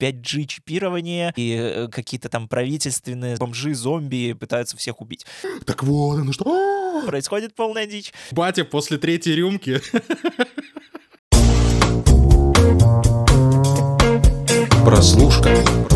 5G-чипирование, и э, какие-то там правительственные бомжи-зомби пытаются всех убить. Так вот, ну что? Происходит полная дичь. Батя после третьей рюмки. Прослушка.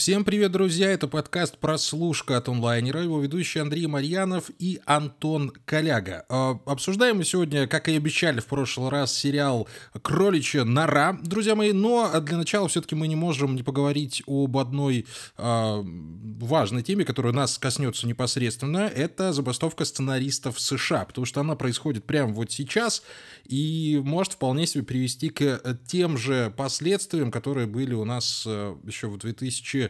Всем привет, друзья! Это подкаст «Прослушка» от онлайнера. Его ведущий Андрей Марьянов и Антон Коляга. Э, обсуждаем мы сегодня, как и обещали в прошлый раз, сериал «Кроличья нора», друзья мои. Но для начала все-таки мы не можем не поговорить об одной э, важной теме, которая нас коснется непосредственно. Это забастовка сценаристов США, потому что она происходит прямо вот сейчас и может вполне себе привести к тем же последствиям, которые были у нас э, еще в 2000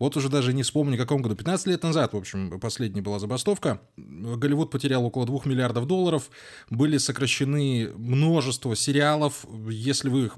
вот уже даже не вспомню, в каком году, 15 лет назад, в общем, последняя была забастовка. Голливуд потерял около 2 миллиардов долларов, были сокращены множество сериалов. Если вы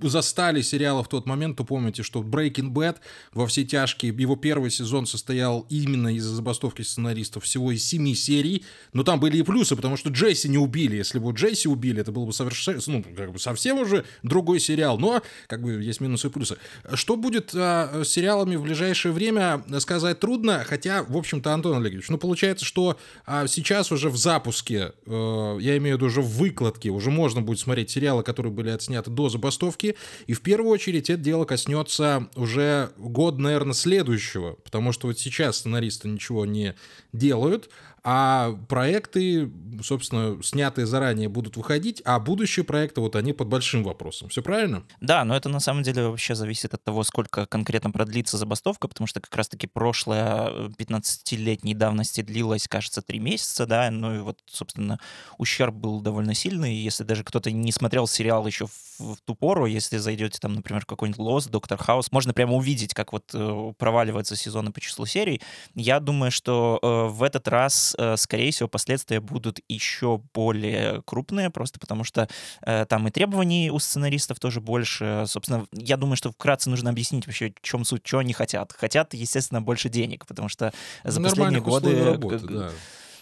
застали сериалы в тот момент, то помните, что Breaking Bad во все тяжкие, его первый сезон состоял именно из-за забастовки сценаристов всего из 7 серий, но там были и плюсы, потому что Джесси не убили. Если бы Джесси убили, это был бы совершенно, ну, как бы совсем уже другой сериал, но как бы есть минусы и плюсы. Что будет а, с сериалами в ближайшее ближайшее время сказать трудно, хотя, в общем-то, Антон Олегович, ну, получается, что а, сейчас уже в запуске, э, я имею в виду уже в выкладке, уже можно будет смотреть сериалы, которые были отсняты до забастовки, и в первую очередь это дело коснется уже год, наверное, следующего, потому что вот сейчас сценаристы ничего не делают, а проекты, собственно, снятые заранее будут выходить, а будущие проекты, вот они под большим вопросом. Все правильно? Да, но это на самом деле вообще зависит от того, сколько конкретно продлится забастовка, потому что как раз-таки прошлая 15-летней давности длилась, кажется, три месяца, да, ну и вот, собственно, ущерб был довольно сильный. Если даже кто-то не смотрел сериал еще в, в ту пору, если зайдете там, например, в какой-нибудь Лос, Доктор Хаус, можно прямо увидеть, как вот э, проваливаются сезоны по числу серий. Я думаю, что э, в этот раз Э, скорее всего, последствия будут еще более крупные, просто потому что э, там и требований у сценаристов тоже больше. Собственно, я думаю, что вкратце нужно объяснить вообще, в чем суть, что они хотят. Хотят, естественно, больше денег, потому что за последние годы... Работы, да.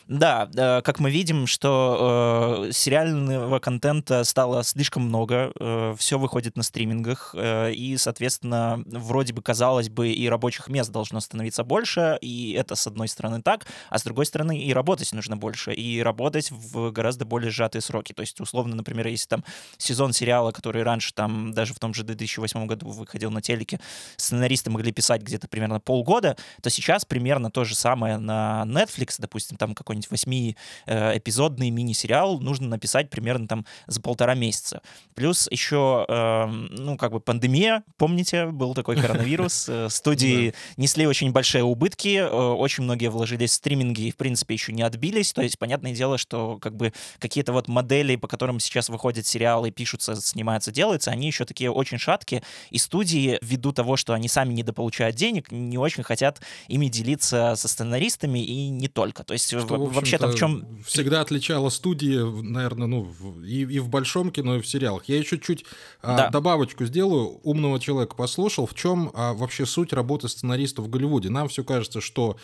Да, э, как мы видим, что э, сериального контента стало слишком много, э, все выходит на стримингах, э, и, соответственно, вроде бы, казалось бы, и рабочих мест должно становиться больше, и это, с одной стороны, так, а с другой стороны, и работать нужно больше, и работать в гораздо более сжатые сроки. То есть, условно, например, если там сезон сериала, который раньше там даже в том же 2008 году выходил на телеке, сценаристы могли писать где-то примерно полгода, то сейчас примерно то же самое на Netflix, допустим, там какой какой-нибудь восьми-эпизодный мини-сериал нужно написать примерно там за полтора месяца. Плюс еще, э, ну, как бы пандемия, помните, был такой коронавирус, э, студии несли очень большие убытки, э, очень многие вложились в стриминги и, в принципе, еще не отбились, то есть, понятное дело, что как бы какие-то вот модели, по которым сейчас выходят сериалы, пишутся, снимаются, делаются, они еще такие очень шаткие, и студии, ввиду того, что они сами недополучают денег, не очень хотят ими делиться со сценаристами и не только. То есть что, вообще-то в чем... Всегда отличала студии, наверное, ну, и, и в большом кино, и в сериалах. Я еще чуть а, да. а, добавочку сделаю. Умного человека послушал. В чем а, вообще суть работы сценаристов в Голливуде? Нам все кажется, что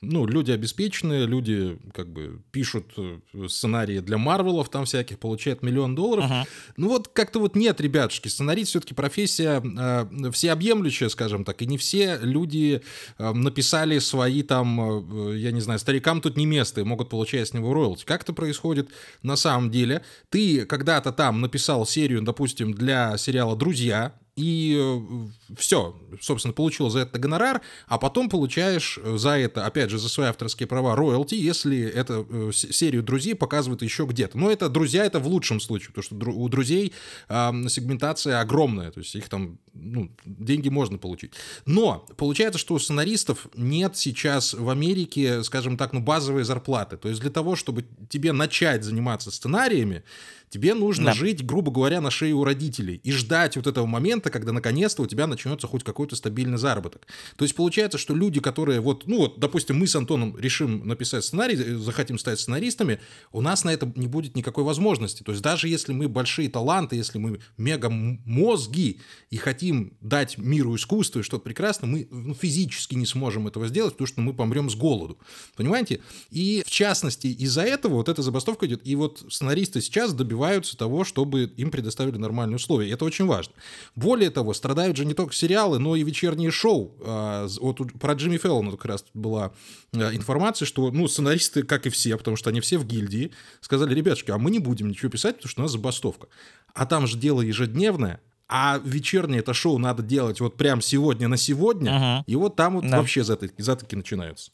ну, люди обеспеченные, люди как бы пишут э, сценарии для Марвелов, там всяких, получают миллион долларов. Uh-huh. Ну вот как-то вот нет, ребятушки, сценарист все-таки профессия э, всеобъемлющая, скажем так, и не все люди э, написали свои там, э, я не знаю, старикам тут не место и могут получать с него роялти. Как это происходит на самом деле? Ты когда-то там написал серию, допустим, для сериала «Друзья», и э, все, собственно, получил за это гонорар, а потом получаешь э, за это, опять же, за свои авторские права роялти, если эту э, серию друзей показывают еще где-то. Но это друзья, это в лучшем случае, потому что у друзей э, сегментация огромная, то есть их там, ну, деньги можно получить. Но получается, что у сценаристов нет сейчас в Америке, скажем так, ну, базовой зарплаты. То есть для того, чтобы тебе начать заниматься сценариями, Тебе нужно да. жить, грубо говоря, на шее у родителей и ждать вот этого момента, когда наконец-то у тебя начнется хоть какой-то стабильный заработок. То есть получается, что люди, которые вот, ну вот, допустим, мы с Антоном решим написать сценарий, э, захотим стать сценаристами, у нас на это не будет никакой возможности. То есть даже если мы большие таланты, если мы мега мозги и хотим хотим дать миру искусство и что-то прекрасно, мы ну, физически не сможем этого сделать, потому что мы помрем с голоду. Понимаете? И в частности из-за этого вот эта забастовка идет. И вот сценаристы сейчас добиваются того, чтобы им предоставили нормальные условия. И это очень важно. Более того, страдают же не только сериалы, но и вечерние шоу. А, вот про Джимми Феллона как раз была а, информация, что ну, сценаристы, как и все, потому что они все в гильдии, сказали, ребятушки, а мы не будем ничего писать, потому что у нас забастовка. А там же дело ежедневное, а вечернее это шоу надо делать вот прям сегодня на сегодня, uh-huh. и вот там вот да. вообще затыки, затыки начинаются.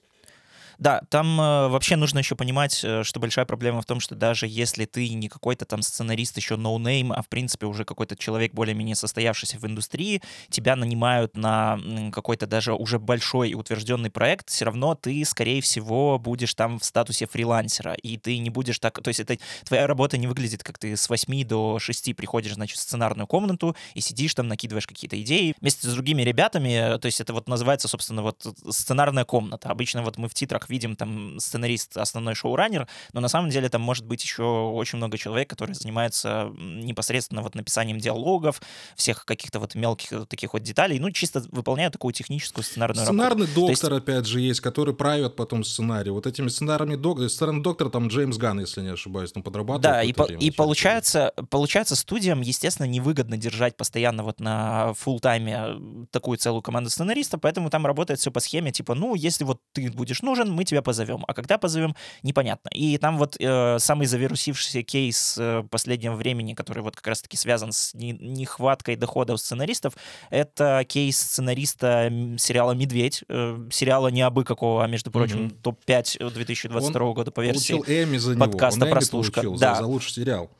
Да, там э, вообще нужно еще понимать, э, что большая проблема в том, что даже если ты не какой-то там сценарист еще no-name, а в принципе уже какой-то человек более-менее состоявшийся в индустрии, тебя нанимают на какой-то даже уже большой и утвержденный проект, все равно ты, скорее всего, будешь там в статусе фрилансера, и ты не будешь так... То есть это твоя работа не выглядит, как ты с 8 до 6 приходишь, значит, в сценарную комнату и сидишь там, накидываешь какие-то идеи вместе с другими ребятами, то есть это вот называется, собственно, вот сценарная комната. Обычно вот мы в титрах видим там сценарист, основной шоураннер, но на самом деле там может быть еще очень много человек, которые занимаются непосредственно вот написанием диалогов, всех каких-то вот мелких таких вот деталей, ну, чисто выполняют такую техническую сценарную Сценарный работу. доктор, есть... опять же, есть, который правит потом сценарий. Вот этими сценарными доктор, сценарный доктор там Джеймс Ган, если не ошибаюсь, там подрабатывает. Да, и, по, и получается, получается студиям, естественно, невыгодно держать постоянно вот на full тайме такую целую команду сценаристов, поэтому там работает все по схеме, типа, ну, если вот ты будешь нужен, мы тебя позовем. А когда позовем, непонятно. И там вот э, самый завирусившийся кейс э, последнего времени, который вот как раз-таки связан с не, нехваткой доходов сценаристов, это кейс сценариста сериала «Медведь», э, сериала не абы какого, а, между прочим, mm-hmm. топ-5 2022 Он года по версии Эмми за подкаста него. Он «Прослушка». Получил да. за, за лучший сериал.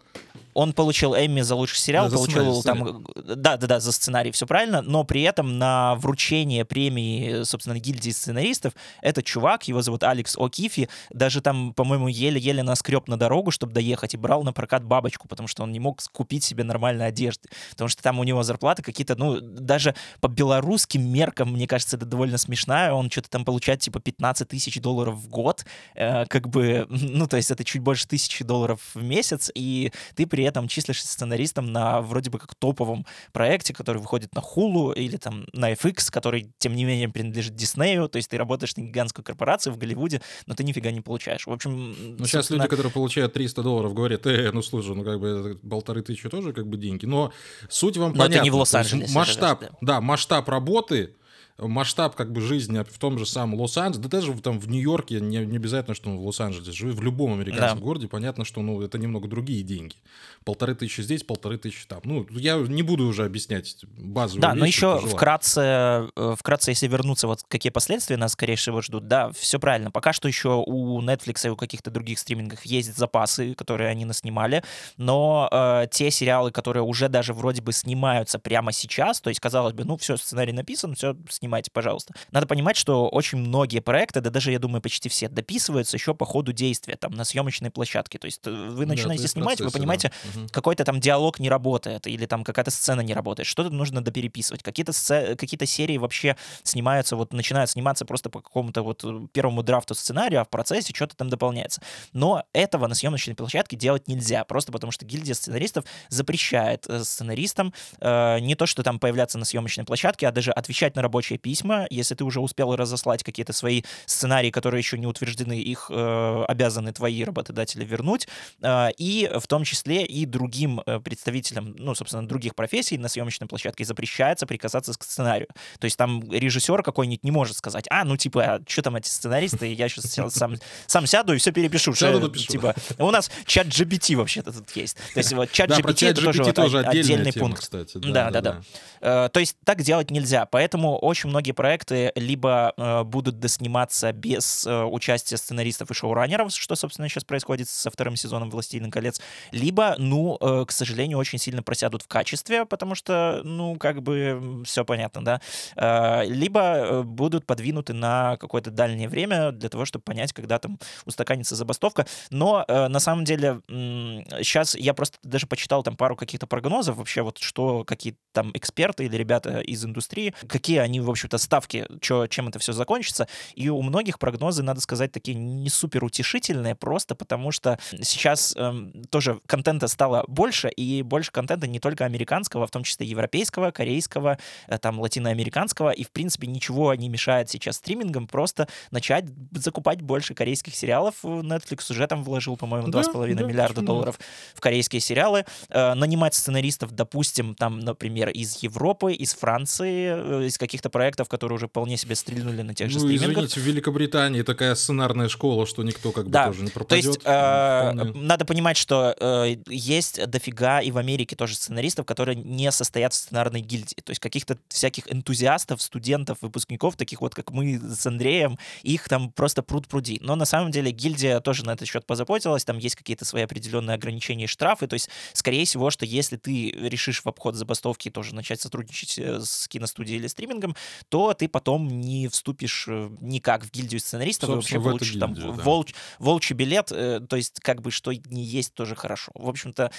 Он получил Эмми за лучший сериал, да, получил сценарий, там, да, да, да, за сценарий, все правильно, но при этом на вручение премии, собственно, гильдии сценаристов, этот чувак, его зовут Алекс О'Кифи, даже там, по-моему, еле-еле наскреб на дорогу, чтобы доехать, и брал на прокат бабочку, потому что он не мог купить себе нормальной одежды, потому что там у него зарплата какие-то, ну, даже по белорусским меркам, мне кажется, это довольно смешная, он что-то там получает, типа, 15 тысяч долларов в год, э, как бы, ну, то есть это чуть больше тысячи долларов в месяц, и ты при при этом числишься сценаристом на вроде бы как топовом проекте, который выходит на Hulu или там на FX, который, тем не менее, принадлежит Диснею, то есть ты работаешь на гигантскую корпорацию в Голливуде, но ты нифига не получаешь. В общем, ну, сейчас люди, которые получают 300 долларов, говорят, э, ну слушай, ну как бы полторы тысячи тоже как бы деньги, но суть вам но понятна. это не в Лос-Анджелесе. Масштаб, да. да, масштаб работы масштаб как бы жизни в том же самом Лос-Анджелесе, да даже там в Нью-Йорке, не, не обязательно, что он в Лос-Анджелесе, живет в любом американском да. городе, понятно, что ну, это немного другие деньги. Полторы тысячи здесь, полторы тысячи там. Ну, я не буду уже объяснять базовые Да, вещи, но еще вкратце, э, вкратце, если вернуться, вот какие последствия нас, скорее всего, ждут, да, все правильно. Пока что еще у Netflix и у каких-то других стримингов есть запасы, которые они наснимали, но э, те сериалы, которые уже даже вроде бы снимаются прямо сейчас, то есть, казалось бы, ну, все, сценарий написан, все, снимайте, пожалуйста. Надо понимать, что очень многие проекты, да даже, я думаю, почти все, дописываются еще по ходу действия, там, на съемочной площадке. То есть э, вы начинаете да, снимать, процессе, вы понимаете, да. какой-то там диалог не работает, или там какая-то сцена не работает, что-то нужно допереписывать. Какие-то, сцены, какие-то серии вообще снимаются, вот начинают сниматься просто по какому-то вот э, первому драфту сценария, а в процессе что-то там дополняется. Но этого на съемочной площадке делать нельзя, просто потому что гильдия сценаристов запрещает э, сценаристам э, не то, что там появляться на съемочной площадке, а даже отвечать на рабочие письма, если ты уже успел разослать какие-то свои сценарии, которые еще не утверждены, их э, обязаны твои работодатели вернуть, э, и в том числе и другим э, представителям, ну, собственно, других профессий на съемочной площадке запрещается прикасаться к сценарию. То есть там режиссер какой-нибудь не может сказать, а, ну, типа, а что там эти сценаристы, я сейчас сам, сам сяду и все перепишу. Что, типа, у нас чат GPT вообще-то тут есть. То есть вот чат GPT это тоже, вот отдельный пункт. Кстати. Да, да, да. да. То есть так делать нельзя, поэтому очень многие проекты либо э, будут досниматься без э, участия сценаристов и шоураннеров, что, собственно, сейчас происходит со вторым сезоном «Властелин колец», либо, ну, э, к сожалению, очень сильно просядут в качестве, потому что, ну, как бы все понятно, да, э, либо э, будут подвинуты на какое-то дальнее время для того, чтобы понять, когда там устаканится забастовка. Но э, на самом деле э, сейчас я просто даже почитал там пару каких-то прогнозов вообще, вот что, какие там эксперты или ребята из индустрии, какие они, в общем-то, ставки, чё, чем это все закончится. И у многих прогнозы, надо сказать, такие не супер утешительные, просто потому что сейчас эм, тоже контента стало больше, и больше контента не только американского, а в том числе европейского, корейского, э, там, латиноамериканского, и, в принципе, ничего не мешает сейчас стримингам просто начать закупать больше корейских сериалов. Netflix уже там вложил, по-моему, 2,5 да, да, миллиарда долларов в корейские сериалы. Э, нанимать сценаристов, допустим, там, например, из Европы, из Франции, э, из каких-то проектов, которые уже вполне себе стрельнули на тех же ну, стримингах. извините, в Великобритании такая сценарная школа, что никто как бы да. тоже не пропадет. То есть э, надо понимать, что э, есть дофига и в Америке тоже сценаристов, которые не состоят в сценарной гильдии. То есть каких-то всяких энтузиастов, студентов, выпускников, таких вот, как мы с Андреем, их там просто пруд пруди. Но на самом деле гильдия тоже на этот счет позаботилась, там есть какие-то свои определенные ограничения и штрафы, то есть, скорее всего, что если ты решишь в обход забастовки тоже начать сотрудничать э, с киностудией или стримингом, то ты потом не вступишь э, никак в гильдию сценаристов, Собственно, вообще получишь там да. волч, волчий билет, э, то есть как бы что не есть тоже хорошо. В общем-то,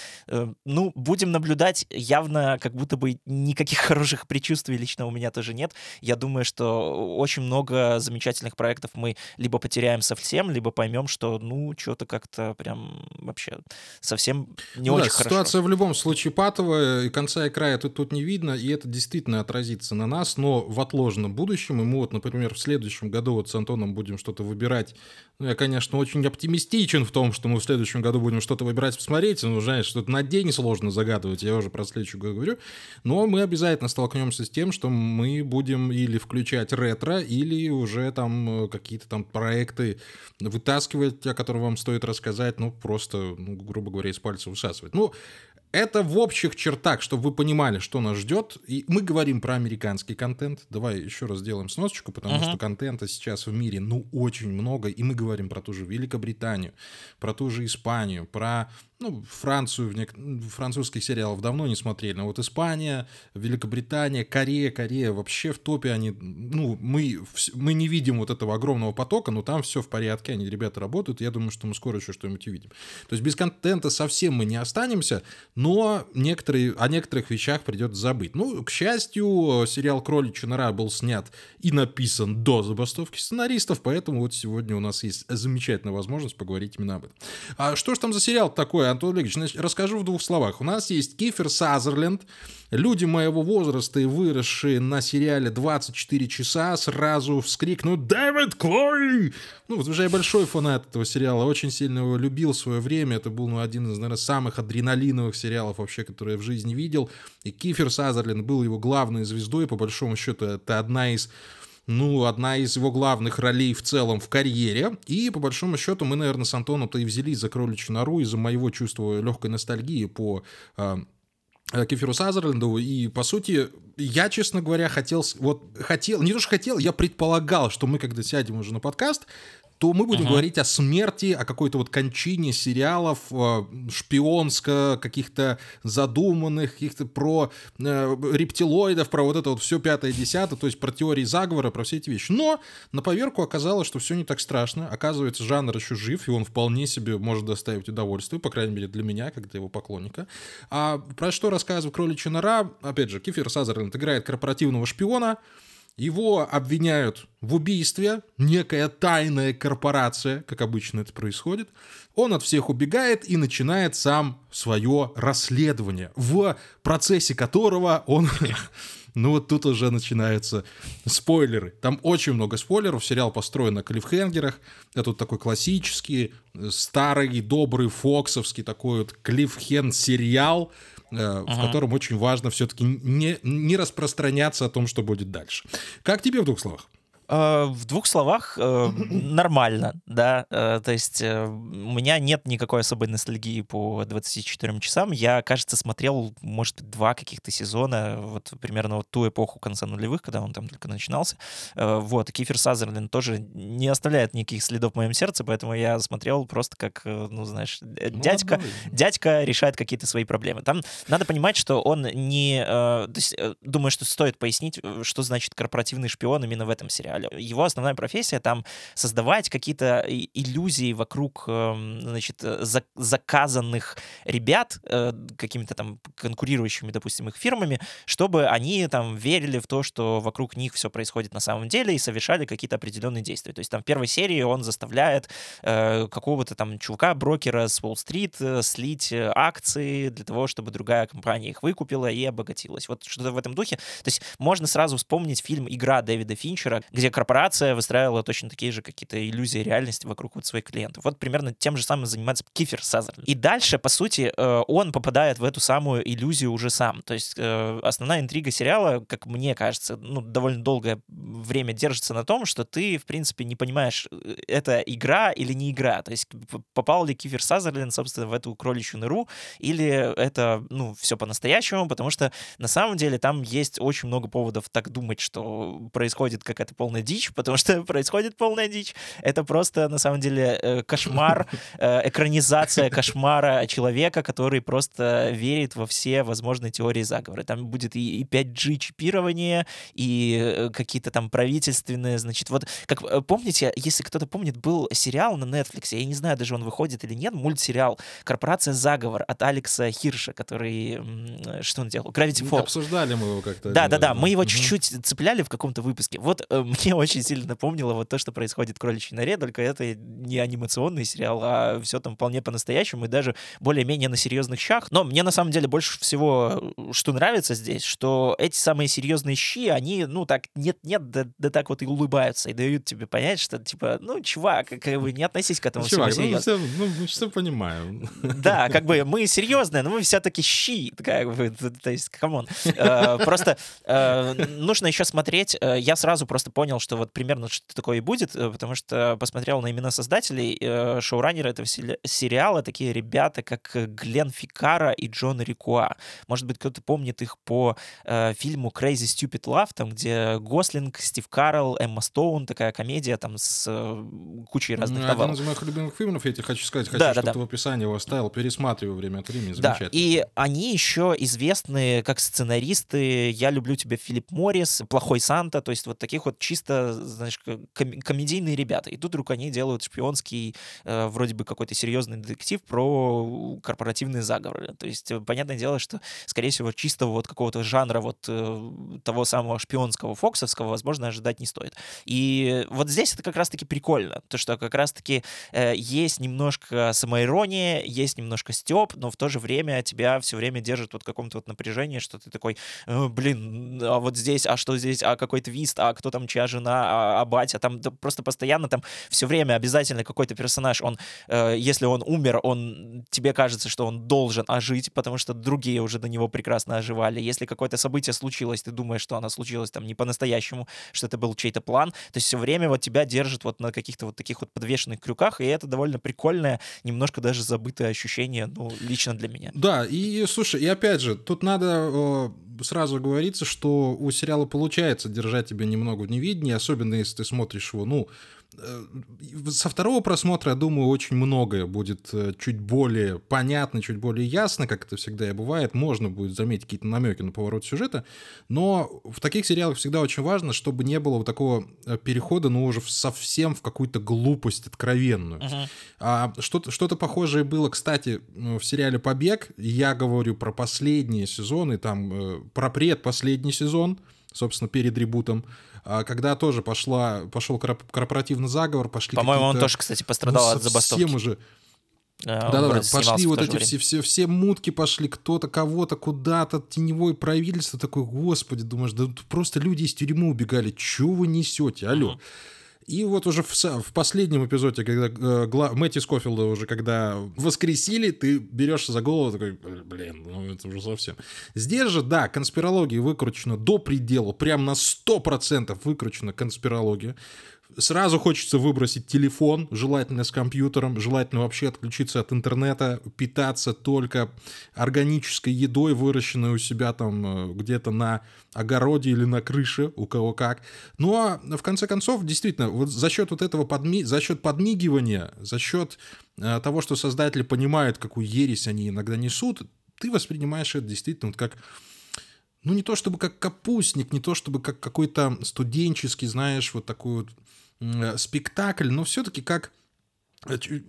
ну, будем наблюдать, явно как будто бы никаких хороших предчувствий лично у меня тоже нет. Я думаю, что очень много замечательных проектов мы либо потеряем совсем, либо поймем, что, ну, что-то как-то прям вообще совсем не ну очень да, хорошо. Ситуация в любом случае патовая, и конца и края тут, тут не видно, и это действительно отразится на нас, но в отложенном будущем, и мы вот, например, в следующем году вот с Антоном будем что-то выбирать. Ну, я, конечно, очень оптимистичен в том, что мы в следующем году будем что-то выбирать, посмотреть, ну, знаешь, что-то на день сложно загадывать, я уже про следующий год говорю, но мы обязательно столкнемся с тем, что мы будем или включать ретро, или уже там э, какие-то там проекты вытаскивать, о которых вам стоит рассказать, ну, просто, ну, грубо говоря, из пальца высасывать. Ну, это в общих чертах, чтобы вы понимали, что нас ждет. И мы говорим про американский контент. Давай еще раз сделаем сносочку, потому uh-huh. что контента сейчас в мире, ну, очень много. И мы говорим про ту же Великобританию, про ту же Испанию, про ну, Францию, в нек... французских сериалов давно не смотрели, но вот Испания, Великобритания, Корея, Корея вообще в топе они, ну, мы, мы не видим вот этого огромного потока, но там все в порядке, они, ребята, работают, я думаю, что мы скоро еще что-нибудь увидим. То есть без контента совсем мы не останемся, но некоторые, о некоторых вещах придется забыть. Ну, к счастью, сериал «Кроличья нора» был снят и написан до забастовки сценаристов, поэтому вот сегодня у нас есть замечательная возможность поговорить именно об этом. А что же там за сериал такой? Антон Олегович, значит, расскажу в двух словах. У нас есть Кифер Сазерленд. Люди моего возраста и выросшие на сериале 24 часа сразу вскрикнут «Дэвид Клой!» Ну, вот уже я большой фанат этого сериала, очень сильно его любил в свое время. Это был ну, один из, наверное, самых адреналиновых сериалов вообще, которые я в жизни видел. И Кифер Сазерленд был его главной звездой. По большому счету, это одна из ну, одна из его главных ролей в целом в карьере. И, по большому счету, мы, наверное, с Антоном-то и взялись за кроличью нору из-за моего чувства легкой ностальгии по э, Кефиру Сазерленду, и, по сути, я, честно говоря, хотел, вот, хотел, не то, что хотел, я предполагал, что мы, когда сядем уже на подкаст, то мы будем uh-huh. говорить о смерти, о какой-то вот кончине сериалов шпионско, каких-то задуманных, каких-то про э, рептилоидов, про вот это вот все пятое, десятое, то есть про теории заговора, про все эти вещи. Но на поверку оказалось, что все не так страшно. Оказывается, жанр еще жив, и он вполне себе может доставить удовольствие, по крайней мере для меня, как для его поклонника. А про что рассказывает «Кроличья нора»? Опять же, Кифер Сазерленд играет корпоративного шпиона, его обвиняют в убийстве, некая тайная корпорация, как обычно это происходит. Он от всех убегает и начинает сам свое расследование, в процессе которого он... Ну вот тут уже начинаются спойлеры. Там очень много спойлеров. Сериал построен на клиффхенгерах. Это вот такой классический, старый, добрый, фоксовский такой вот клиффхен-сериал, uh в котором очень важно все-таки не, не распространяться о том, что будет дальше. Как тебе в двух словах? Э, в двух словах, э, нормально, да. Э, то есть у меня нет никакой особой ностальгии по 24 часам. Я, кажется, смотрел, может, два каких-то сезона, вот примерно вот ту эпоху конца нулевых, когда он там только начинался. Вот, Кифер Сазерленд тоже не оставляет никаких следов в моем сердце, поэтому я смотрел просто как, ну, знаешь, дядька, дядька решает какие-то свои проблемы. Там надо понимать, что он не... То есть, думаю, что стоит пояснить, что значит корпоративный шпион именно в этом сериале. Его основная профессия там создавать какие-то иллюзии вокруг, эм, значит, заказанных ребят э, какими-то там конкурирующими, допустим, их фирмами, чтобы они там верили в то, что вокруг них все происходит на самом деле и совершали какие-то определенные действия. То есть там в первой серии он заставляет э, какого-то там чувака-брокера с Уолл-стрит э, слить э, акции для того, чтобы другая компания их выкупила и обогатилась. Вот что-то в этом духе. То есть можно сразу вспомнить фильм «Игра» Дэвида Финчера, где корпорация выстраивала точно такие же какие-то иллюзии реальности вокруг вот своих клиентов. Вот примерно тем же самым занимается Кифер Сазерленд. И дальше, по сути, э, он попадает в эту самую иллюзию уже сам. То есть основная интрига сериала, как мне кажется, ну, довольно долгое время держится на том, что ты, в принципе, не понимаешь, это игра или не игра. То есть попал ли Кифер Сазерленд, собственно, в эту кроличью ныру, или это, ну, все по-настоящему, потому что на самом деле там есть очень много поводов так думать, что происходит какая-то полная дичь, потому что происходит полная дичь. Это просто, на самом деле, э, кошмар, э, экранизация кошмара человека, который просто верит во все возможные теории заговора. Там будет и 5G чипирование, и э, какие-то там правительственные, значит, вот, как помните, если кто-то помнит, был сериал на Netflix, я не знаю, даже он выходит или нет, мультсериал «Корпорация заговор» от Алекса Хирша, который, что он делал? Gravity Falls. Обсуждали мы его как-то. Да, да, да, мы его чуть-чуть цепляли в каком-то выпуске. Вот э, мне очень сильно напомнило вот то, что происходит в «Кроличьей норе», только это не анимационный сериал, а все там вполне по-настоящему и даже более-менее на серьезных щах. Но мне на самом деле больше всего, что нравится здесь, что эти самые серьезные щи, они, ну, так нет-нет, да, да так вот и улыбаются, и дают тебе понять, что, типа, ну, чувак, как бы не относись к этому чувак, всему серьезно. Ну, все, ну, все понимаем. Да, как бы мы серьезные, но мы все-таки щи, как бы, то есть, come on. Э, просто э, нужно еще смотреть, э, я сразу просто понял, что вот примерно что такое и будет, потому что посмотрел на имена создателей, шоураннеры этого сериала, такие ребята, как Гленн Фикарра и Джон Рекуа. Может быть, кто-то помнит их по фильму Crazy Stupid Love, там, где Гослинг, Стив Карелл, Эмма Стоун, такая комедия там с кучей разных ну. Один из моих любимых фильмов, я тебе хочу сказать, хочу, да, чтобы да, да. в описании его оставил, пересматриваю время от времени, Да, и они еще известны как сценаристы «Я люблю тебя, Филипп Моррис», «Плохой Санта», то есть вот таких вот чисто, знаешь, ком- комедийные ребята. И тут вдруг они делают шпионский, э, вроде бы какой-то серьезный детектив про корпоративные заговоры. То есть, э, понятное дело, что, скорее всего, чисто вот какого-то жанра вот э, того самого шпионского фоксовского, возможно, ожидать не стоит. И вот здесь это как раз-таки прикольно, то, что как раз-таки э, есть немножко самоирония, есть немножко степ, но в то же время тебя все время держит вот в каком-то вот напряжении, что ты такой, э, блин, а вот здесь, а что здесь, а какой твист, а кто там чья жена, а, а там да, просто постоянно там все время обязательно какой-то персонаж, он, э, если он умер, он, тебе кажется, что он должен ожить, потому что другие уже до него прекрасно оживали. Если какое-то событие случилось, ты думаешь, что оно случилось там не по-настоящему, что это был чей-то план, то есть все время вот тебя держит вот на каких-то вот таких вот подвешенных крюках, и это довольно прикольное, немножко даже забытое ощущение, ну, лично для меня. Да, и слушай, и опять же, тут надо сразу говорится, что у сериала получается держать тебя немного в невидении, особенно если ты смотришь его, ну, со второго просмотра, я думаю, очень многое будет э, чуть более понятно, чуть более ясно, как это всегда и бывает. Можно будет заметить какие-то намеки на поворот сюжета, но в таких сериалах всегда очень важно, чтобы не было вот такого э, перехода, ну, уже совсем в какую-то глупость откровенную. Uh-huh. А что-то, что-то похожее было, кстати, в сериале «Побег». Я говорю про последние сезоны, там, про предпоследний сезон, собственно, перед ребутом, а когда тоже пошла, пошел корпоративный заговор, пошли По-моему, он тоже, кстати, пострадал ну, от забастовки. Совсем уже да-да-да, пошли вот эти все, все, все мутки пошли, кто-то кого-то куда-то, теневое правительство, такой, господи, думаешь, да просто люди из тюрьмы убегали, чего вы несете, алло. Uh-huh. И вот уже в, в последнем эпизоде, когда э, гла... Мэтти Скофилда уже, когда воскресили, ты берешься за голову, такой, блин, ну это уже совсем. Здесь же, да, конспирология выкручена до предела, прям на 100% выкручена конспирология. Сразу хочется выбросить телефон, желательно с компьютером, желательно вообще отключиться от интернета, питаться только органической едой, выращенной у себя там э, где-то на огороде или на крыше, у кого как. Ну а в конце концов, действительно, вот за счет вот этого подми... за счет подмигивания, за счет э, того, что создатели понимают, какую ересь они иногда несут, ты воспринимаешь это действительно вот как ну, не то чтобы как капустник, не то чтобы как какой-то студенческий, знаешь, вот такой вот э, спектакль, но все-таки как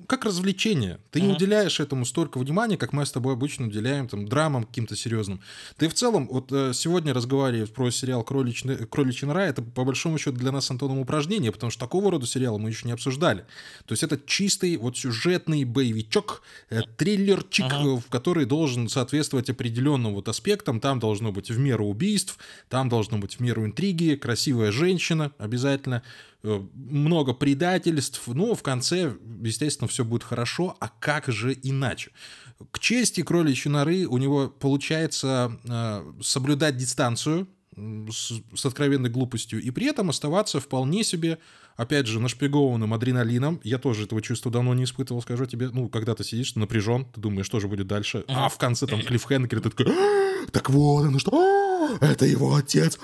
как развлечение. Ты не уделяешь этому столько внимания, как мы с тобой обычно уделяем там драмам каким-то серьезным. Ты в целом, вот э, сегодня разговаривая про сериал «Кроличный, «Кроличий рай», это по большому счету для нас с Антоном упражнение, потому что такого рода сериалы мы еще не обсуждали. То есть это чистый вот сюжетный боевичок, э, триллерчик, uh-huh. в который должен соответствовать определенным вот аспектам. Там должно быть в меру убийств, там должно быть в меру интриги, красивая женщина обязательно, Э, много предательств, но в конце, естественно, все будет хорошо, а как же иначе? К чести кроличьей норы у него получается э, соблюдать дистанцию с, с откровенной глупостью и при этом оставаться вполне себе, опять же, нашпигованным адреналином. Я тоже этого чувства давно не испытывал, скажу тебе. Ну, когда ты сидишь, напряжен, ты думаешь, что же будет дальше. А в конце там клиффхенгер, ты такой, «А, так вот оно что, это его отец,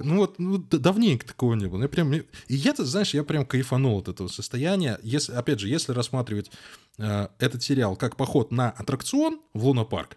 ну вот, ну, давненько такого не было. Я прям, и я, ты знаешь, я прям кайфанул от этого состояния. Если, опять же, если рассматривать э, этот сериал как поход на аттракцион в Лунопарк,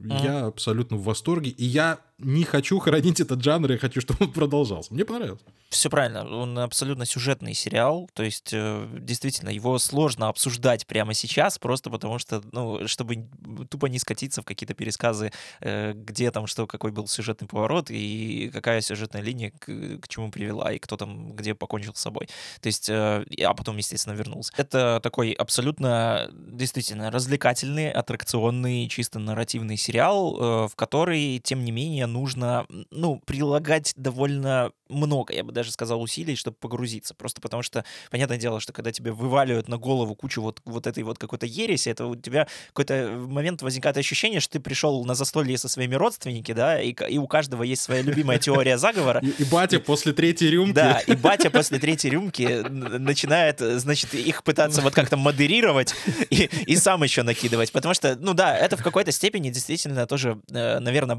mm. я абсолютно в восторге. И я не хочу хранить этот жанр, я хочу, чтобы он продолжался. Мне понравилось. Все правильно, он абсолютно сюжетный сериал, то есть э, действительно его сложно обсуждать прямо сейчас, просто потому что, ну, чтобы тупо не скатиться в какие-то пересказы, э, где там что, какой был сюжетный поворот и какая сюжетная линия к, к чему привела, и кто там где покончил с собой. То есть, э, а потом, естественно, вернулся. Это такой абсолютно, действительно, развлекательный, аттракционный, чисто нарративный сериал, в который, тем не менее, нужно, ну, прилагать довольно много, я бы даже сказал, усилий, чтобы погрузиться. Просто потому что, понятное дело, что когда тебе вываливают на голову кучу вот, вот этой вот какой-то ереси, это у тебя какой-то момент возникает ощущение, что ты пришел на застолье со своими родственниками, да, и, и у каждого есть своя любимая теория заговора. И, и батя после третьей рюмки. Да, и батя после третьей рюмки начинает, значит, их пытаться вот как-то модерировать и, и сам еще накидывать. Потому что, ну да, это в какой-то степени действительно тоже, э, наверное,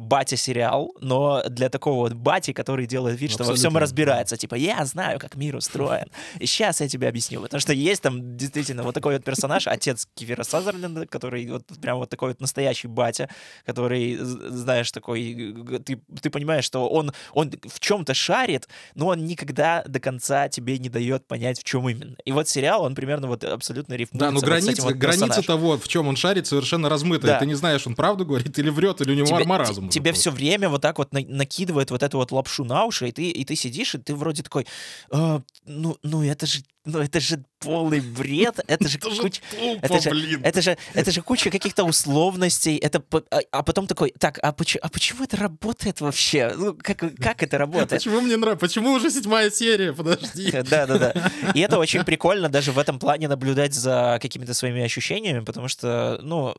батя-сериал, но для такого вот бати, который делает вид, что во всем разбирается. Типа, я знаю, как мир устроен. И сейчас я тебе объясню. Потому что есть там действительно вот такой вот персонаж, отец Кивера Сазерленда, который вот прям вот такой вот настоящий батя, который, знаешь, такой, ты, ты понимаешь, что он, он в чем-то шарит, но он никогда до конца тебе не дает понять, в чем именно. И вот сериал, он примерно вот абсолютно рифмуется. Да, но граница, вот граница того, в чем он шарит, совершенно размытая. Да. Ты не знаешь, он правду говорит или врет, или у него тебе, маразм. Тебе все время вот так вот на, накидывает вот эту вот лапшу на уши, и ты, и ты сидишь, и ты вроде такой, э, ну, ну это же ну это же полный бред, это же куча... Это же, это же, это же куча каких-то условностей, это... А, а потом такой, так, а почему, а почему это работает вообще? Ну, как, как это работает? Почему мне нравится? Почему уже седьмая серия? Подожди. Да-да-да. И это очень прикольно даже в этом плане наблюдать за какими-то своими ощущениями, потому что, ну,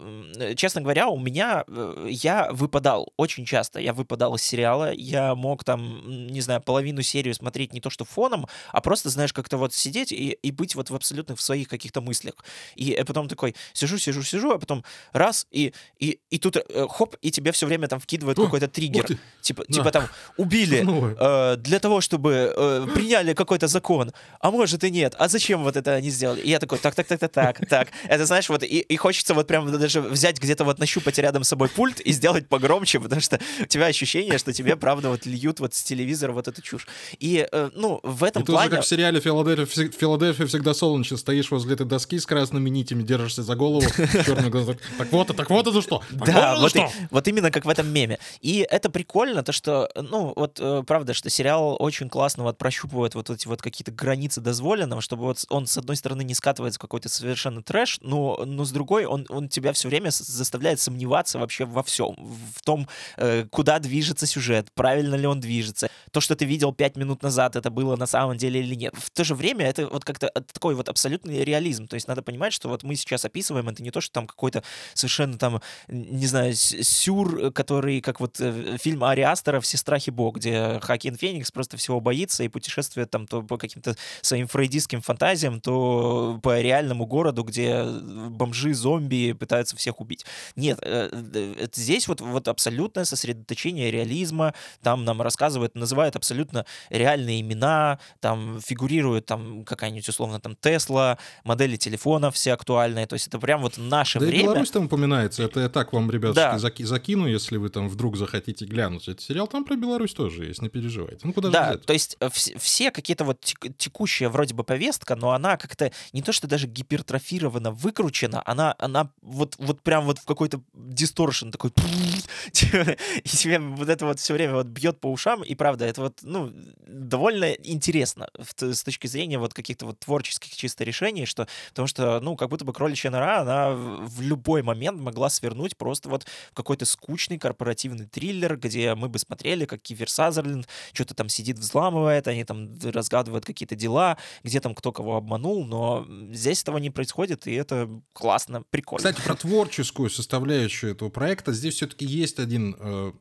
честно говоря, у меня... Э, я выпадал очень часто. Я выпадал из сериала, я мог там, не знаю, половину серию смотреть не то что фоном, а просто, знаешь, как-то вот сидеть и, и быть вот в абсолютных в своих каких-то мыслях. И потом такой сижу, сижу, сижу, а потом раз, и, и, и тут э, хоп, и тебе все время там вкидывают какой-то триггер. Типа, да. типа там убили э, для того, чтобы э, приняли какой-то закон, а может и нет. А зачем вот это они сделали? И я такой, так, так, так, так, так, так. Это знаешь, вот и, и хочется вот прям даже взять где-то вот нащупать рядом с собой пульт и сделать погромче, потому что у тебя ощущение, что тебе правда вот льют вот с телевизора вот эту чушь. И, э, ну, в этом и плане... как в сериале «Филадельфия, Филадельфия всегда солнечно, стоишь возле этой доски с красными нитями, держишься за голову, черный глаз, так вот, так вот это что? Да, вот, что? вот именно как в этом меме. И это прикольно, то что, ну, вот э, правда, что сериал очень классно вот прощупывает вот эти вот какие-то границы дозволенного, чтобы вот он, с одной стороны, не скатывается в какой-то совершенно трэш, но, но с другой, он, он тебя все время заставляет сомневаться вообще во всем, в том, э, движется сюжет, правильно ли он движется, то, что ты видел пять минут назад, это было на самом деле или нет. В то же время это вот как-то такой вот абсолютный реализм. То есть надо понимать, что вот мы сейчас описываем, это не то, что там какой-то совершенно там, не знаю, сюр, который, как вот э, фильм Ари Астера «Все страхи Бог», где Хакин Феникс просто всего боится и путешествует там то по каким-то своим фрейдистским фантазиям, то по реальному городу, где бомжи, зомби пытаются всех убить. Нет, э, здесь вот, вот абсолютное сосредоточение значение реализма, там нам рассказывают, называют абсолютно реальные имена, там фигурирует там какая-нибудь условно там Тесла, модели телефонов все актуальные, то есть это прям вот наше да время. и Беларусь там упоминается, это я так вам, ребятушки, Да. заки- закину, если вы там вдруг захотите глянуть этот сериал, там про Беларусь тоже есть, не переживайте. Ну куда Да, то есть э, вс- все какие-то вот тек- текущая вроде бы повестка, но она как-то не то, что даже гипертрофирована, выкручена, она, она вот, вот прям вот в какой-то дисторшн такой, и тебе вот это вот все время вот бьет по ушам, и правда, это вот, ну, довольно интересно с точки зрения вот каких-то вот творческих чисто решений, что, потому что, ну, как будто бы кроличья нора, она в любой момент могла свернуть просто вот в какой-то скучный корпоративный триллер, где мы бы смотрели, как Кивер Сазерленд что-то там сидит, взламывает, они там разгадывают какие-то дела, где там кто кого обманул, но здесь этого не происходит, и это классно, прикольно. Кстати, про творческую составляющую этого проекта здесь все-таки есть один э,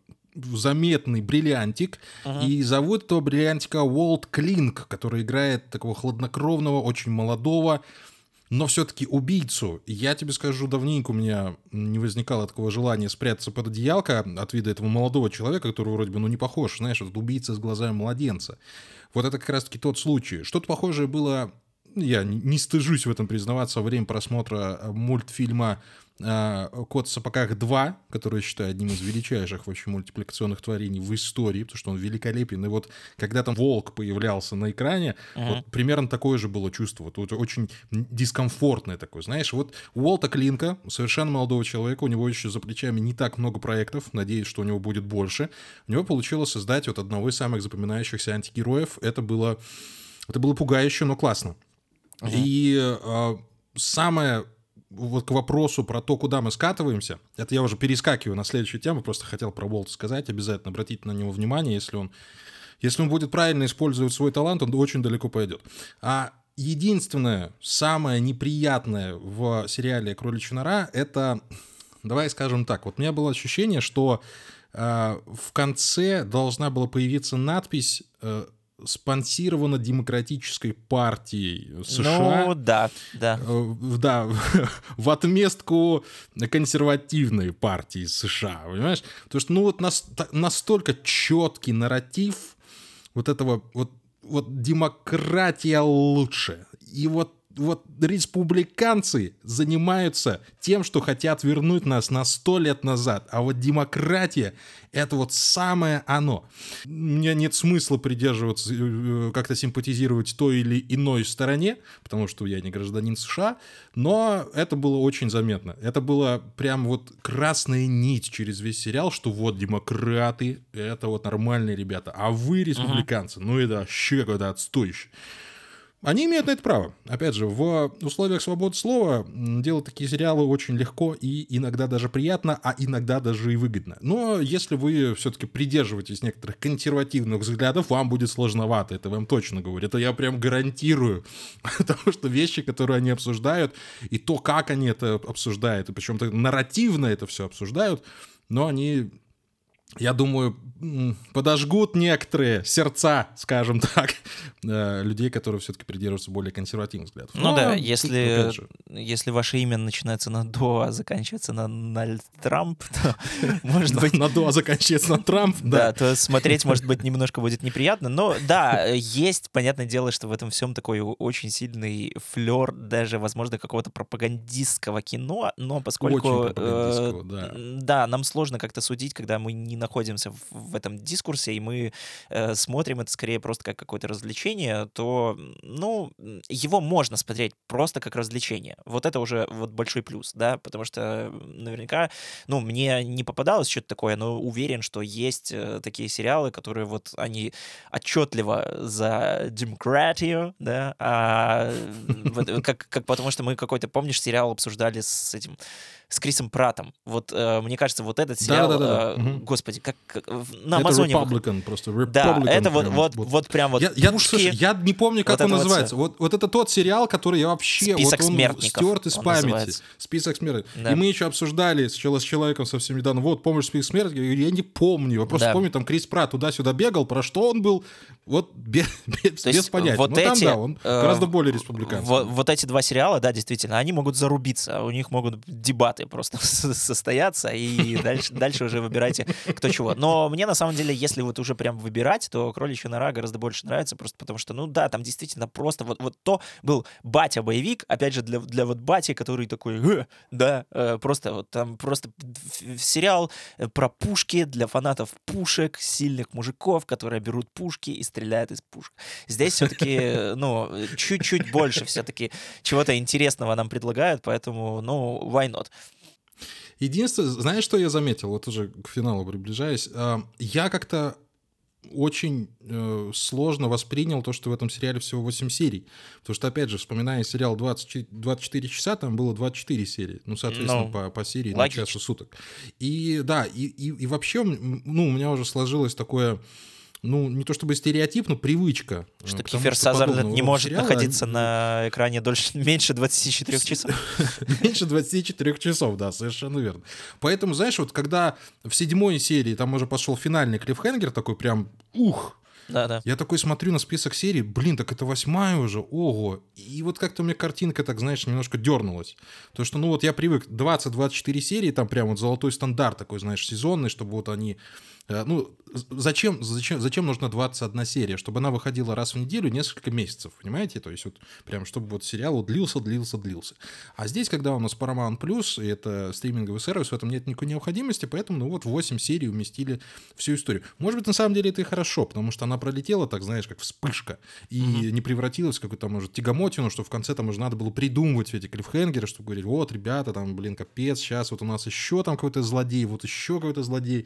заметный бриллиантик, Мгм. и зовут этого бриллиантика Уолт Клинк, который играет такого хладнокровного, очень молодого, но все-таки убийцу. Я тебе скажу, давненько у меня не возникало такого желания спрятаться под одеялко от вида этого молодого человека, который вроде бы ну не похож, знаешь, вот убийца с глазами младенца. Вот это как раз-таки тот случай. Что-то похожее было, я не- стыжусь в этом признаваться, во время просмотра э, мультфильма э, «Кот в сапогах 2», который я считаю одним из величайших вообще мультипликационных творений в истории, потому что он великолепен. И вот когда там волк появлялся на экране, Мгм. вот примерно такое же было чувство. Вот, вот очень дискомфортное такое, знаешь. Вот у Уолта Клинка, совершенно молодого человека, у него еще за плечами не так много проектов, надеюсь, что у него будет больше. У него получилось создать вот одного из самых запоминающихся антигероев. Это было, это было пугающе, но классно. И э, самое вот к вопросу про то, куда мы скатываемся, это я уже перескакиваю на следующую тему, просто хотел про Болта сказать, обязательно обратите на него внимание, если он, если он будет правильно использовать свой талант, он очень далеко пойдет. А единственное, самое неприятное в сериале «Кроличья нора» — это, давай скажем так, вот у меня было ощущение, что э, в конце должна была появиться надпись э, спонсирована демократической партией США. Ну, да, да. Э, Да, в отместку консервативной партии США, понимаешь? Потому что, ну, вот нас- настолько четкий нарратив вот этого, вот, вот демократия лучше. И вот вот республиканцы занимаются тем, что хотят вернуть нас на сто лет назад, а вот демократия — это вот самое оно. У меня нет смысла придерживаться, э, как-то симпатизировать той или иной стороне, потому что я не гражданин США, но это было очень заметно. Это было прям вот красная нить через весь сериал, что вот демократы — это вот нормальные ребята, а вы, республиканцы, ну это вообще какой-то отстойщик. Они имеют на это право. Опять же, в условиях свободы слова делать такие сериалы очень легко и иногда даже приятно, а иногда даже и выгодно. Но если вы все-таки придерживаетесь некоторых консервативных взглядов, вам будет сложновато, это вам точно говорю. Это я прям гарантирую. Потому что вещи, которые они обсуждают, и то, как они это обсуждают, и причем нарративно это все обсуждают, но они я думаю, подожгут некоторые сердца, скажем так, э, людей, которые все-таки придерживаются более консервативных взглядов. Ну Но да, тут, если, если ваше имя начинается на до, а заканчивается на Нальд Трамп, то, может быть, на до заканчивается на Трамп, да, да. то смотреть, может быть, немножко будет неприятно. Но да, есть, понятное дело, что в этом всем такой очень сильный флер, даже, возможно, какого-то пропагандистского кино, но поскольку... Очень пропагандистского, э, да. Да, нам сложно как-то судить, когда мы не находимся в, этом дискурсе, и мы э, смотрим это скорее просто как какое-то развлечение, то, ну, его можно смотреть просто как развлечение. Вот это уже вот большой плюс, да, потому что наверняка, ну, мне не попадалось что-то такое, но уверен, что есть э, такие сериалы, которые вот они отчетливо за демократию, да, а, как, как потому что мы какой-то, помнишь, сериал обсуждали с этим с Крисом Пратом. Вот э, мне кажется, вот этот сериал, Да-да-да-да. э, Мгм. господи, как, как на Это Амазоне. Republican, просто Да, Republican это вот, прям вот, вот прям вот я, я, пушки. слушай, я не помню, как Вот он вот называется. Вот, вот это тот сериал, который я вообще... Список вот он смертников стерт из он памяти. называется. Список смертников. Да. И мы еще обсуждали сначала с человеком совсем недавно, вот, помнишь список смертников? Я не помню. Я просто Да. помню, там Крис Пратт туда-сюда бегал, про что он был, вот без, без, То без понятия. вот Но там, эти, да, он э, гораздо более республиканский. Вот, вот эти два сериала, да, действительно, они могут зарубиться, у них могут дебаты дебаты просто состоятся, и дальше, дальше уже выбирайте кто чего. Но мне на самом деле, если вот уже прям выбирать, то «Кроличья нора» гораздо больше нравится, просто потому что, ну да, там действительно просто вот, вот то был батя-боевик, опять же, для, для вот бати, который такой, э, да, э, просто вот там просто сериал э, про пушки для фанатов пушек, сильных мужиков, которые берут пушки и стреляют из пушек. Здесь все-таки, ну, чуть-чуть больше все-таки чего-то интересного нам предлагают, поэтому, ну, why not? Единственное, знаешь, что я заметил, вот уже к финалу приближаясь, я как-то очень э, сложно воспринял то, что в этом сериале всего 8 серий. Потому что, опять же, вспоминая сериал 20, 24 часа, там было 24 серии. Ну, соответственно, no. Ну, по, по серии логично. на часу суток. И да, и, и, и вообще, ну, у меня уже сложилось такое ну, не то чтобы стереотип, но привычка. Что Кифер Сазерленд не может сериала, находиться они... на экране дольше, меньше 24 часов. меньше 24 часов, да, совершенно верно. Поэтому, знаешь, вот когда в седьмой серии там уже пошел финальный клиффхенгер, такой прям, ух, да, да. Я такой смотрю на список серий, блин, так это восьмая уже, ого. И вот как-то у меня картинка так, знаешь, немножко дернулась. То, что, ну вот я привык 20-24 серии, там прям вот золотой стандарт такой, знаешь, сезонный, чтобы вот они Э, ну, зачем, зачем, зачем нужна 21 серия? Чтобы она выходила раз в неделю несколько месяцев, понимаете? То есть вот прям, чтобы вот сериал длился, длился, длился. А здесь, когда у нас Paramount Plus, и это стриминговый сервис, в этом нет никакой необходимости, поэтому, ну вот, 8 серий уместили всю историю. Может быть, на самом деле это и хорошо, потому что она пролетела, так знаешь, как вспышка, и mm-hmm. не превратилась в какую-то, может, тягомотину, что в конце там уже надо было придумывать эти клиффхенгеры, чтобы говорить, вот, ребята, там, блин, капец, сейчас вот у нас еще там какой-то злодей, вот еще какой-то злодей.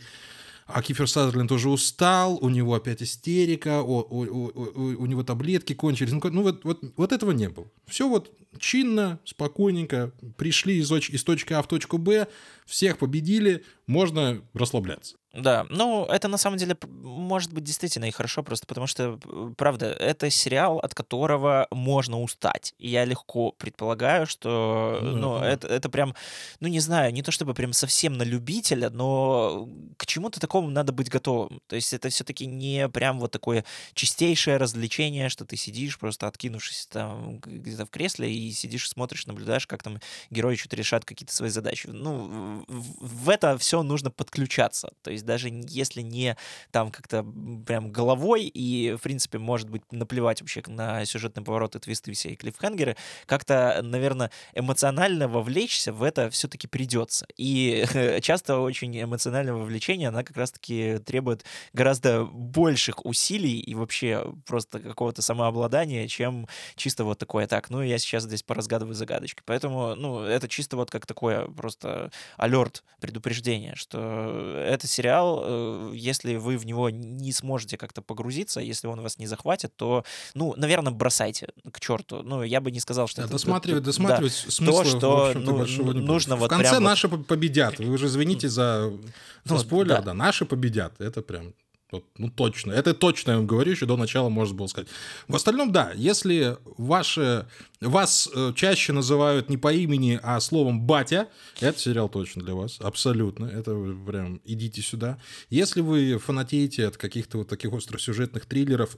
А Кифер Сазерленд уже устал, у него опять истерика, о, о, о, у него таблетки кончились. Ну, ну, вот, вот, вот этого не было. Все вот чинно, спокойненько, пришли из, из точки А в точку Б, всех победили, можно расслабляться. Да, ну, это на самом деле может быть действительно и хорошо, просто потому что, правда, это сериал, от которого можно устать. И я легко предполагаю, что, ну, ну это, это прям, ну, не знаю, не то чтобы прям совсем на любителя, но к чему-то такому надо быть готовым. То есть это все-таки не прям вот такое чистейшее развлечение, что ты сидишь, просто откинувшись там где-то в кресле и сидишь, смотришь, наблюдаешь, как там герои что-то решают какие-то свои задачи. Ну, в это все нужно подключаться. То есть даже если не там как-то прям головой и, в принципе, может быть, наплевать вообще на сюжетные повороты, твисты все и клиффхенгеры, как-то, наверное, эмоционально вовлечься в это все-таки придется. И часто очень эмоциональное вовлечение, она как раз-таки требует гораздо больших усилий и вообще просто какого-то самообладания, чем чисто вот такое, так, ну, я сейчас здесь поразгадываю загадочки. Поэтому, ну, это чисто вот как такое просто алерт, предупреждение, что это сериал э, если вы в него не сможете как-то погрузиться, если он вас не захватит, то, ну, наверное, бросайте к черту. Ну, я бы не сказал, что... Да, это, досматривать, досматривать да, смысла, то, что ну, большого не нужно будет. Вот В конце наши вот... победят. Вы уже извините за, за ну, спойлер, да. да, наши победят. Это прям вот, ну, точно. Это точно я вам говорю, еще до начала можно было сказать. В остальном, да, если ваши, вас э, чаще называют не по имени, а словом «батя», это сериал точно для вас, абсолютно. Это прям идите сюда. Если вы фанатеете от каких-то вот таких остросюжетных триллеров,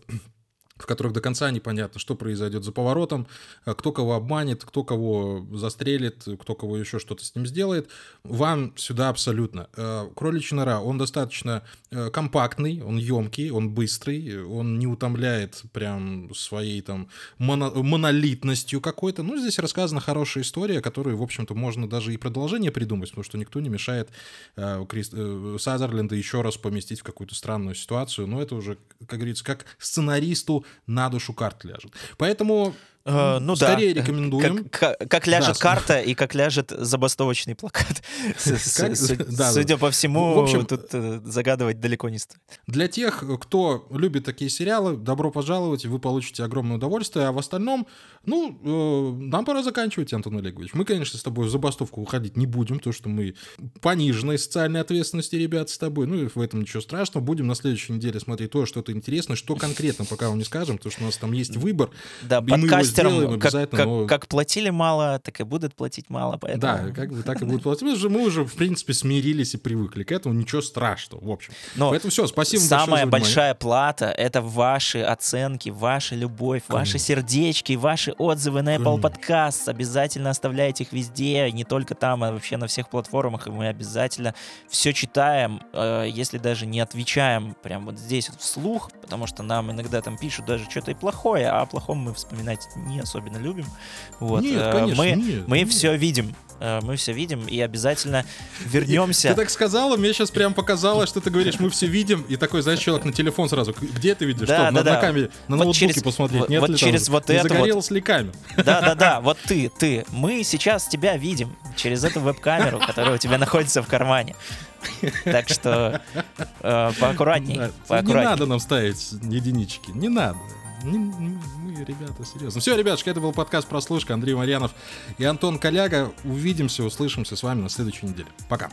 в которых до конца непонятно, что произойдет за поворотом, э, кто кого обманет, кто кого застрелит, кто кого еще что-то с ним сделает. Вам сюда абсолютно. Э, Кроличья нора, он достаточно э, компактный, он емкий, он быстрый, он не утомляет прям своей там моно монолитностью какой-то. Ну, здесь рассказана хорошая история, которую, в общем-то, можно даже и продолжение придумать, потому что никто не мешает Крис... Сазерленда еще раз поместить в какую-то странную ситуацию. Но это уже, как говорится, как сценаристу на душу карт ляжет. Поэтому Uh, ну Скорее да. рекомендуем. Как, как, как ляжет да, карта и как ляжет забастовочный плакат. Судя по всему, в общем, тут э, загадывать далеко не стоит. Для тех, кто любит такие сериалы, добро пожаловать, вы получите огромное удовольствие. А в остальном, ну, э, нам пора заканчивать, Антон Олегович. Мы, конечно, с тобой в забастовку уходить не будем, потому что мы пониженной социальной ответственности, ребят, с тобой. Ну, и в этом ничего страшного. Будем на следующей неделе смотреть то, что-то интересное, что конкретно, пока вам не скажем, потому что у нас там есть выбор. Да, подкаст мастером, как, обязательно, как, но- как платили мало, так и будут платить мало, поэтому... Да, как бы так и будет платить. Мы же, мы уже, в принципе, смирились и привыкли к этому. Ничего страшного, в общем. Но Поэтому все, спасибо Самая большая плата — это ваши оценки, ваша любовь, ваши сердечки, ваши отзывы на Apple Конечно. Podcasts. Обязательно оставляйте их везде, не только там, а вообще на всех платформах. И мы обязательно все читаем, э, если даже не отвечаем прям вот здесь вот вслух, потому что нам иногда там пишут даже что-то и плохое, а о плохом мы вспоминать не особенно любим. Вот. Нет, э, конечно, мы нет, мы нет. все видим. э, Мы все видим и обязательно вернемся. Ты так сказала, мне сейчас прям показалось, что ты говоришь, мы все видим, и такой, знаешь, человек на телефон сразу, где ты видишь? Да, что, да, на, да. на камере, на Вот ноутбуке через- посмотреть, вот- нет вот ли через там, вот не это вот. загорелась ли камера? Да-да-да, вот ты, ты. Мы сейчас тебя видим через эту веб-камеру, которая у тебя находится в кармане. Так что э, поаккуратней, Да, Не поаккуратней. надо нам ставить единички, не надо. Мы, ребята, серьезно. Все, ребятушки, это был подкаст «Прослушка». Андрей Марьянов и Антон Коляга. Увидимся, услышимся с вами на следующей неделе. Пока.